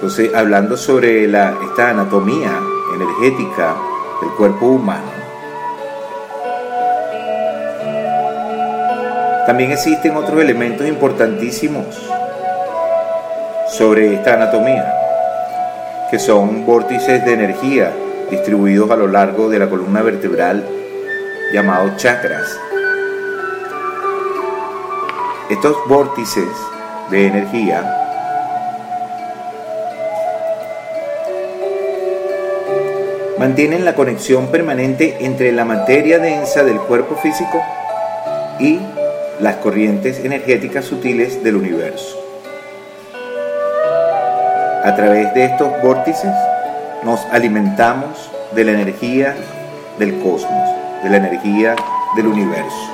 Entonces, hablando sobre esta anatomía energética del cuerpo humano, también existen otros elementos importantísimos sobre esta anatomía, que son vórtices de energía distribuidos a lo largo de la columna vertebral llamados chakras. Estos vórtices de energía mantienen la conexión permanente entre la materia densa del cuerpo físico y las corrientes energéticas sutiles del universo. A través de estos vórtices nos alimentamos de la energía del cosmos, de la energía del universo.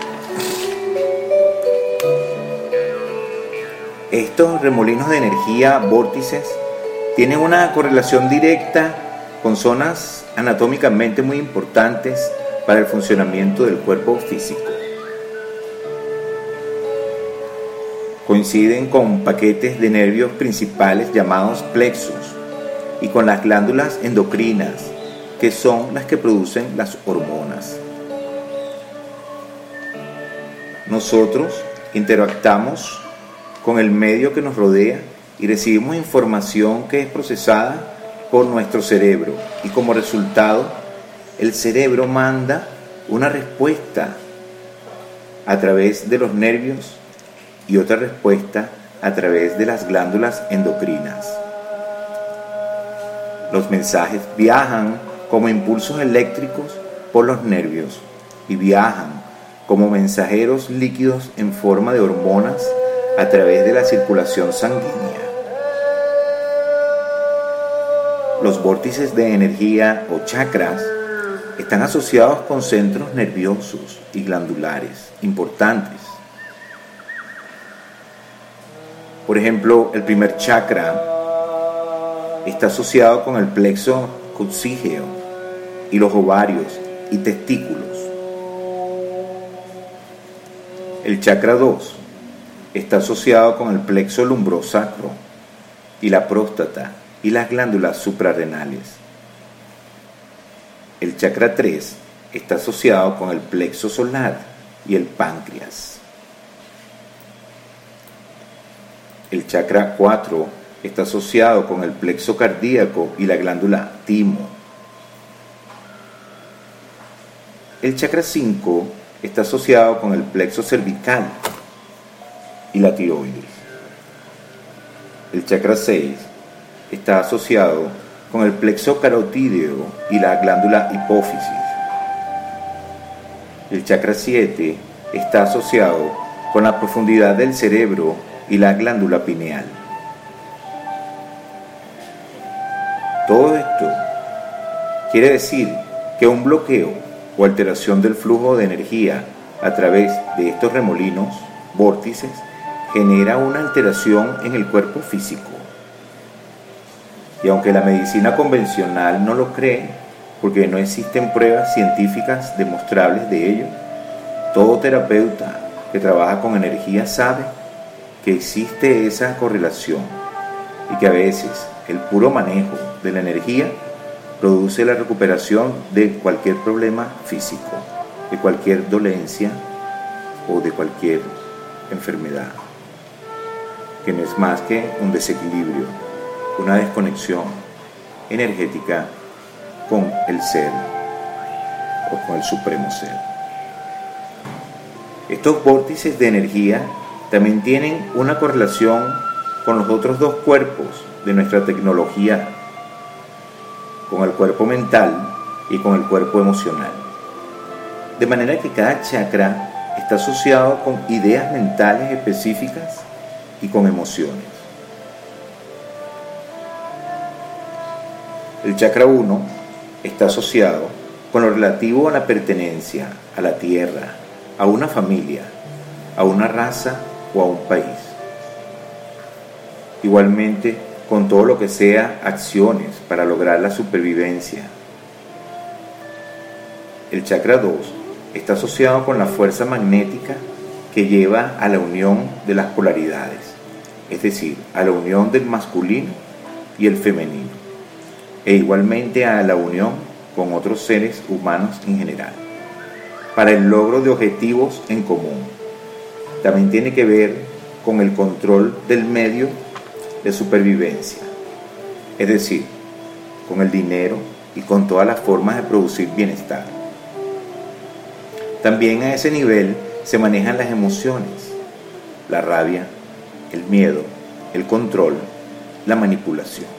Estos remolinos de energía, vórtices, tienen una correlación directa con zonas anatómicamente muy importantes para el funcionamiento del cuerpo físico. Coinciden con paquetes de nervios principales llamados plexos y con las glándulas endocrinas, que son las que producen las hormonas. Nosotros interactamos con el medio que nos rodea y recibimos información que es procesada por nuestro cerebro y como resultado el cerebro manda una respuesta a través de los nervios y otra respuesta a través de las glándulas endocrinas. Los mensajes viajan como impulsos eléctricos por los nervios y viajan como mensajeros líquidos en forma de hormonas a través de la circulación sanguínea. Los vórtices de energía o chakras están asociados con centros nerviosos y glandulares importantes. Por ejemplo, el primer chakra está asociado con el plexo coccígeo y los ovarios y testículos. El chakra 2 está asociado con el plexo lumbrosacro y la próstata y las glándulas suprarrenales. El chakra 3 está asociado con el plexo solar y el páncreas. El chakra 4 está asociado con el plexo cardíaco y la glándula timo. El chakra 5 está asociado con el plexo cervical y la tiroides. El chakra 6 está asociado con el plexo carotídeo y la glándula hipófisis. El chakra 7 está asociado con la profundidad del cerebro y la glándula pineal. Todo esto quiere decir que un bloqueo o alteración del flujo de energía a través de estos remolinos, vórtices, genera una alteración en el cuerpo físico. Y aunque la medicina convencional no lo cree, porque no existen pruebas científicas demostrables de ello, todo terapeuta que trabaja con energía sabe que existe esa correlación y que a veces el puro manejo de la energía produce la recuperación de cualquier problema físico, de cualquier dolencia o de cualquier enfermedad, que no es más que un desequilibrio, una desconexión energética con el ser o con el supremo ser. Estos vórtices de energía también tienen una correlación con los otros dos cuerpos de nuestra tecnología, con el cuerpo mental y con el cuerpo emocional. De manera que cada chakra está asociado con ideas mentales específicas y con emociones. El chakra 1 está asociado con lo relativo a la pertenencia a la tierra, a una familia, a una raza o a un país. Igualmente, con todo lo que sea acciones para lograr la supervivencia. El chakra 2 está asociado con la fuerza magnética que lleva a la unión de las polaridades, es decir, a la unión del masculino y el femenino, e igualmente a la unión con otros seres humanos en general, para el logro de objetivos en común. También tiene que ver con el control del medio de supervivencia, es decir, con el dinero y con todas las formas de producir bienestar. También a ese nivel se manejan las emociones, la rabia, el miedo, el control, la manipulación.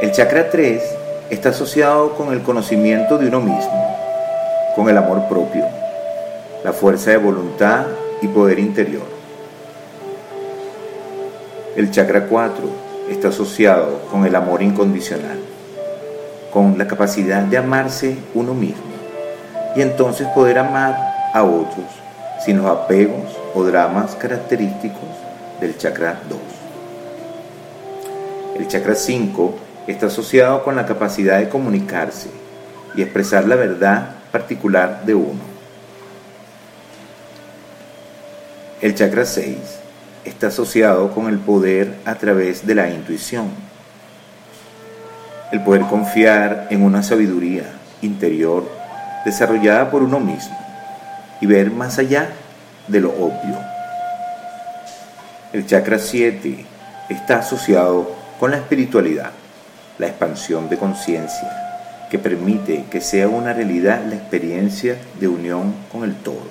El chakra 3 está asociado con el conocimiento de uno mismo, con el amor propio, la fuerza de voluntad y poder interior. El chakra 4 está asociado con el amor incondicional, con la capacidad de amarse uno mismo y entonces poder amar a otros sin los apegos o dramas característicos del chakra 2. El chakra 5 está asociado con la capacidad de comunicarse y expresar la verdad particular de uno. El chakra 6 está asociado con el poder a través de la intuición, el poder confiar en una sabiduría interior desarrollada por uno mismo y ver más allá de lo obvio. El chakra 7 está asociado con la espiritualidad, la expansión de conciencia, que permite que sea una realidad la experiencia de unión con el todo.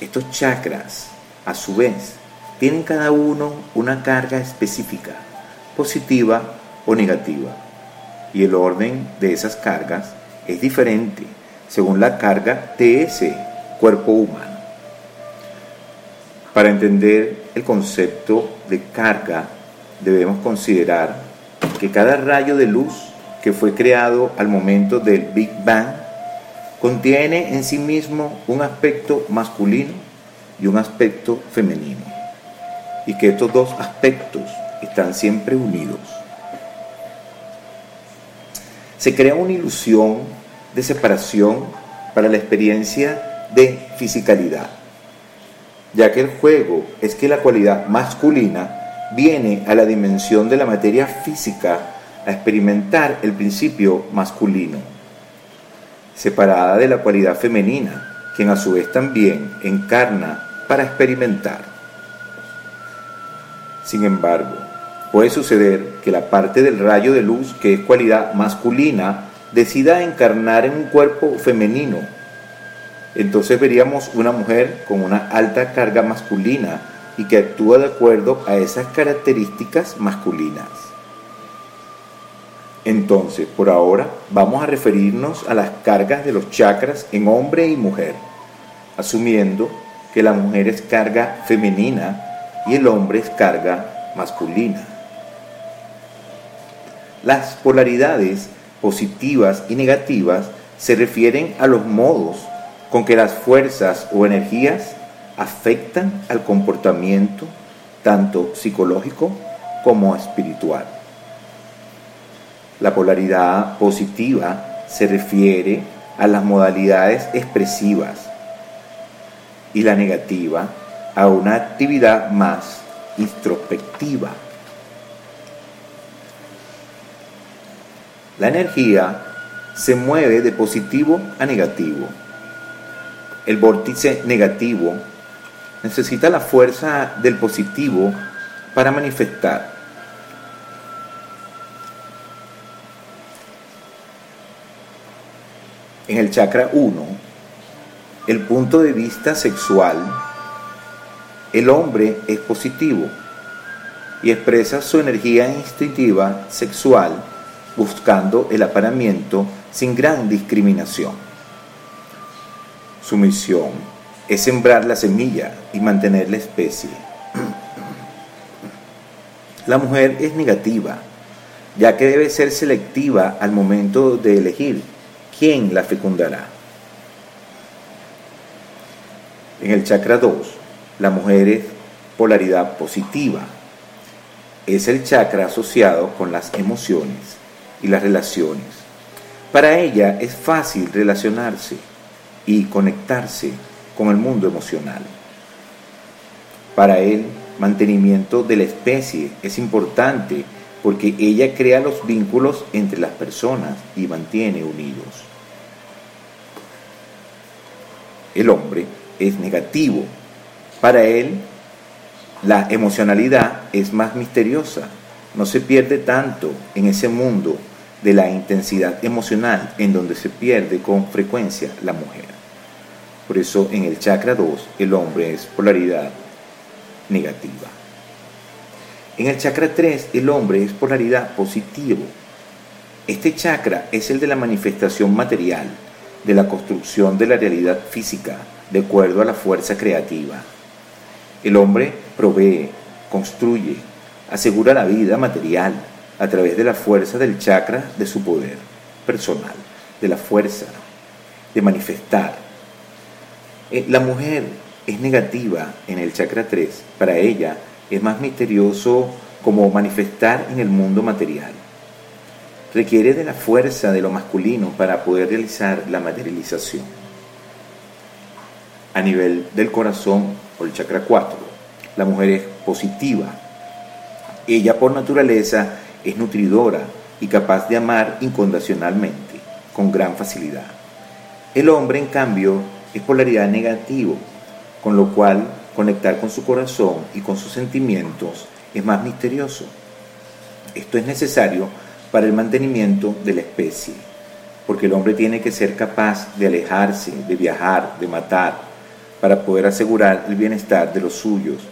Estos chakras, a su vez, tienen cada uno una carga específica, positiva o negativa, y el orden de esas cargas es diferente según la carga de ese cuerpo humano. Para entender el concepto de carga, debemos considerar que cada rayo de luz que fue creado al momento del Big Bang contiene en sí mismo un aspecto masculino y un aspecto femenino, y que estos dos aspectos están siempre unidos. Se crea una ilusión de separación para la experiencia de fisicalidad, ya que el juego es que la cualidad masculina viene a la dimensión de la materia física a experimentar el principio masculino separada de la cualidad femenina, quien a su vez también encarna para experimentar. Sin embargo, puede suceder que la parte del rayo de luz que es cualidad masculina decida encarnar en un cuerpo femenino. Entonces veríamos una mujer con una alta carga masculina y que actúa de acuerdo a esas características masculinas. Entonces, por ahora, vamos a referirnos a las cargas de los chakras en hombre y mujer, asumiendo que la mujer es carga femenina y el hombre es carga masculina. Las polaridades positivas y negativas se refieren a los modos con que las fuerzas o energías afectan al comportamiento tanto psicológico como espiritual. La polaridad positiva se refiere a las modalidades expresivas y la negativa a una actividad más introspectiva. La energía se mueve de positivo a negativo. El vórtice negativo necesita la fuerza del positivo para manifestar. En el chakra 1, el punto de vista sexual, el hombre es positivo y expresa su energía instintiva sexual buscando el aparamiento sin gran discriminación. Su misión es sembrar la semilla y mantener la especie. La mujer es negativa, ya que debe ser selectiva al momento de elegir quién la fecundará. En el chakra 2, la mujer es polaridad positiva. Es el chakra asociado con las emociones y las relaciones. Para ella es fácil relacionarse y conectarse con el mundo emocional. Para él, mantenimiento de la especie. Es importante porque ella crea los vínculos entre las personas y mantiene unidos. El hombre es negativo. Para él, la emocionalidad es más misteriosa. No se pierde tanto en ese mundo de la intensidad emocional en donde se pierde con frecuencia la mujer. Por eso en el chakra 2 el hombre es polaridad negativa. En el chakra 3 el hombre es polaridad positivo. Este chakra es el de la manifestación material, de la construcción de la realidad física, de acuerdo a la fuerza creativa. El hombre provee, construye, asegura la vida material a través de la fuerza del chakra de su poder personal, de la fuerza de manifestar. Eh, la mujer es negativa en el chakra 3. Para ella es más misterioso como manifestar en el mundo material. Requiere de la fuerza de lo masculino para poder realizar la materialización. A nivel del corazón o el chakra 4, la mujer es positiva. Ella por naturaleza es nutridora y capaz de amar incondicionalmente, con gran facilidad. El hombre, en cambio, es polaridad negativo, con lo cual conectar con su corazón y con sus sentimientos es más misterioso. Esto es necesario para el mantenimiento de la especie, porque el hombre tiene que ser capaz de alejarse, de viajar, de matar, para poder asegurar el bienestar de los suyos,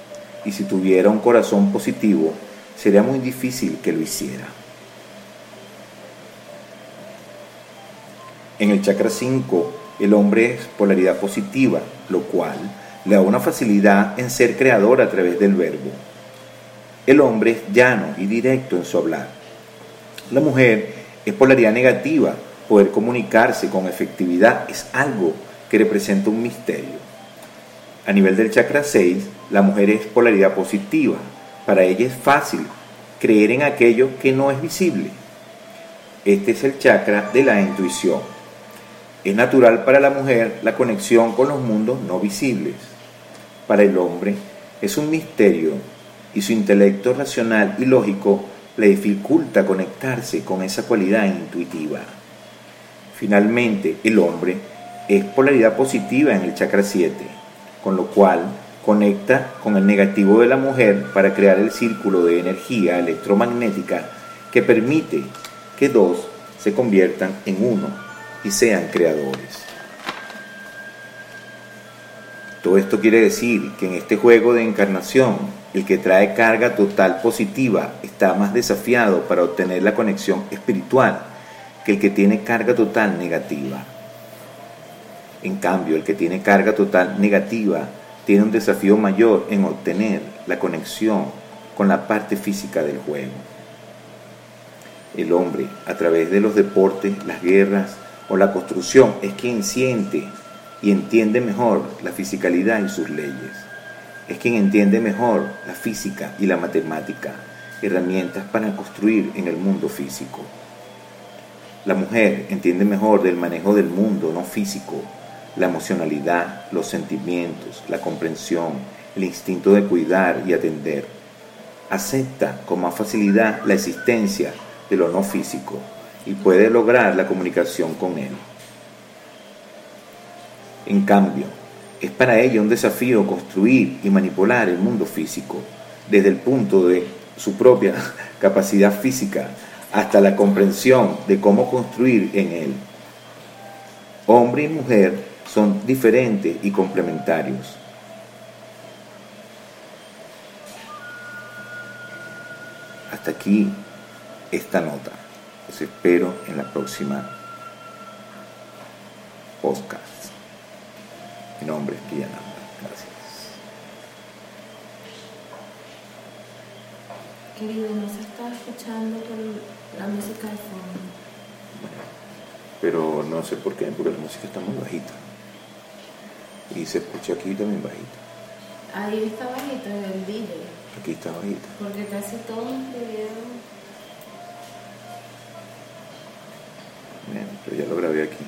y si tuviera un corazón positivo, sería muy difícil que lo hiciera. En el chakra 5, el hombre es polaridad positiva, lo cual le da una facilidad en ser creador a través del verbo. El hombre es llano y directo en su hablar. La mujer es polaridad negativa, poder comunicarse con efectividad es algo que representa un misterio. A nivel del chakra 6, la mujer es polaridad positiva. Para ella es fácil creer en aquello que no es visible. Este es el chakra de la intuición. Es natural para la mujer la conexión con los mundos no visibles. Para el hombre es un misterio y su intelecto racional y lógico le dificulta conectarse con esa cualidad intuitiva. Finalmente, el hombre es polaridad positiva en el chakra 7, con lo cual conecta con el negativo de la mujer para crear el círculo de energía electromagnética que permite que dos se conviertan en uno y sean creadores. Todo esto quiere decir que en este juego de encarnación, el que trae carga total positiva está más desafiado para obtener la conexión espiritual que el que tiene carga total negativa. En cambio, el que tiene carga total negativa tiene un desafío mayor en obtener la conexión con la parte física del juego. El hombre, a través de los deportes, las guerras o la construcción, es quien siente y entiende mejor la fisicalidad y sus leyes. Es quien entiende mejor la física y la matemática, herramientas para construir en el mundo físico. La mujer entiende mejor del manejo del mundo no físico, la emocionalidad, los sentimientos, la comprensión, el instinto de cuidar y atender. Acepta con más facilidad la existencia de lo no físico y puede lograr la comunicación con él. En cambio, es para ella un desafío construir y manipular el mundo físico desde el punto de su propia capacidad física hasta la comprensión de cómo construir en él. Hombre y mujer son diferentes y complementarios. Hasta aquí esta nota. Los espero en la próxima podcast. Mi nombre es Villananda. Gracias. Querido, no se está escuchando la música de fondo. pero no sé por qué, porque la música está muy bajita. Y se escucha aquí también bajito. Ahí está bajito en el video. Aquí está bajito. Porque casi todos los videos. Pero ya lo grabé aquí.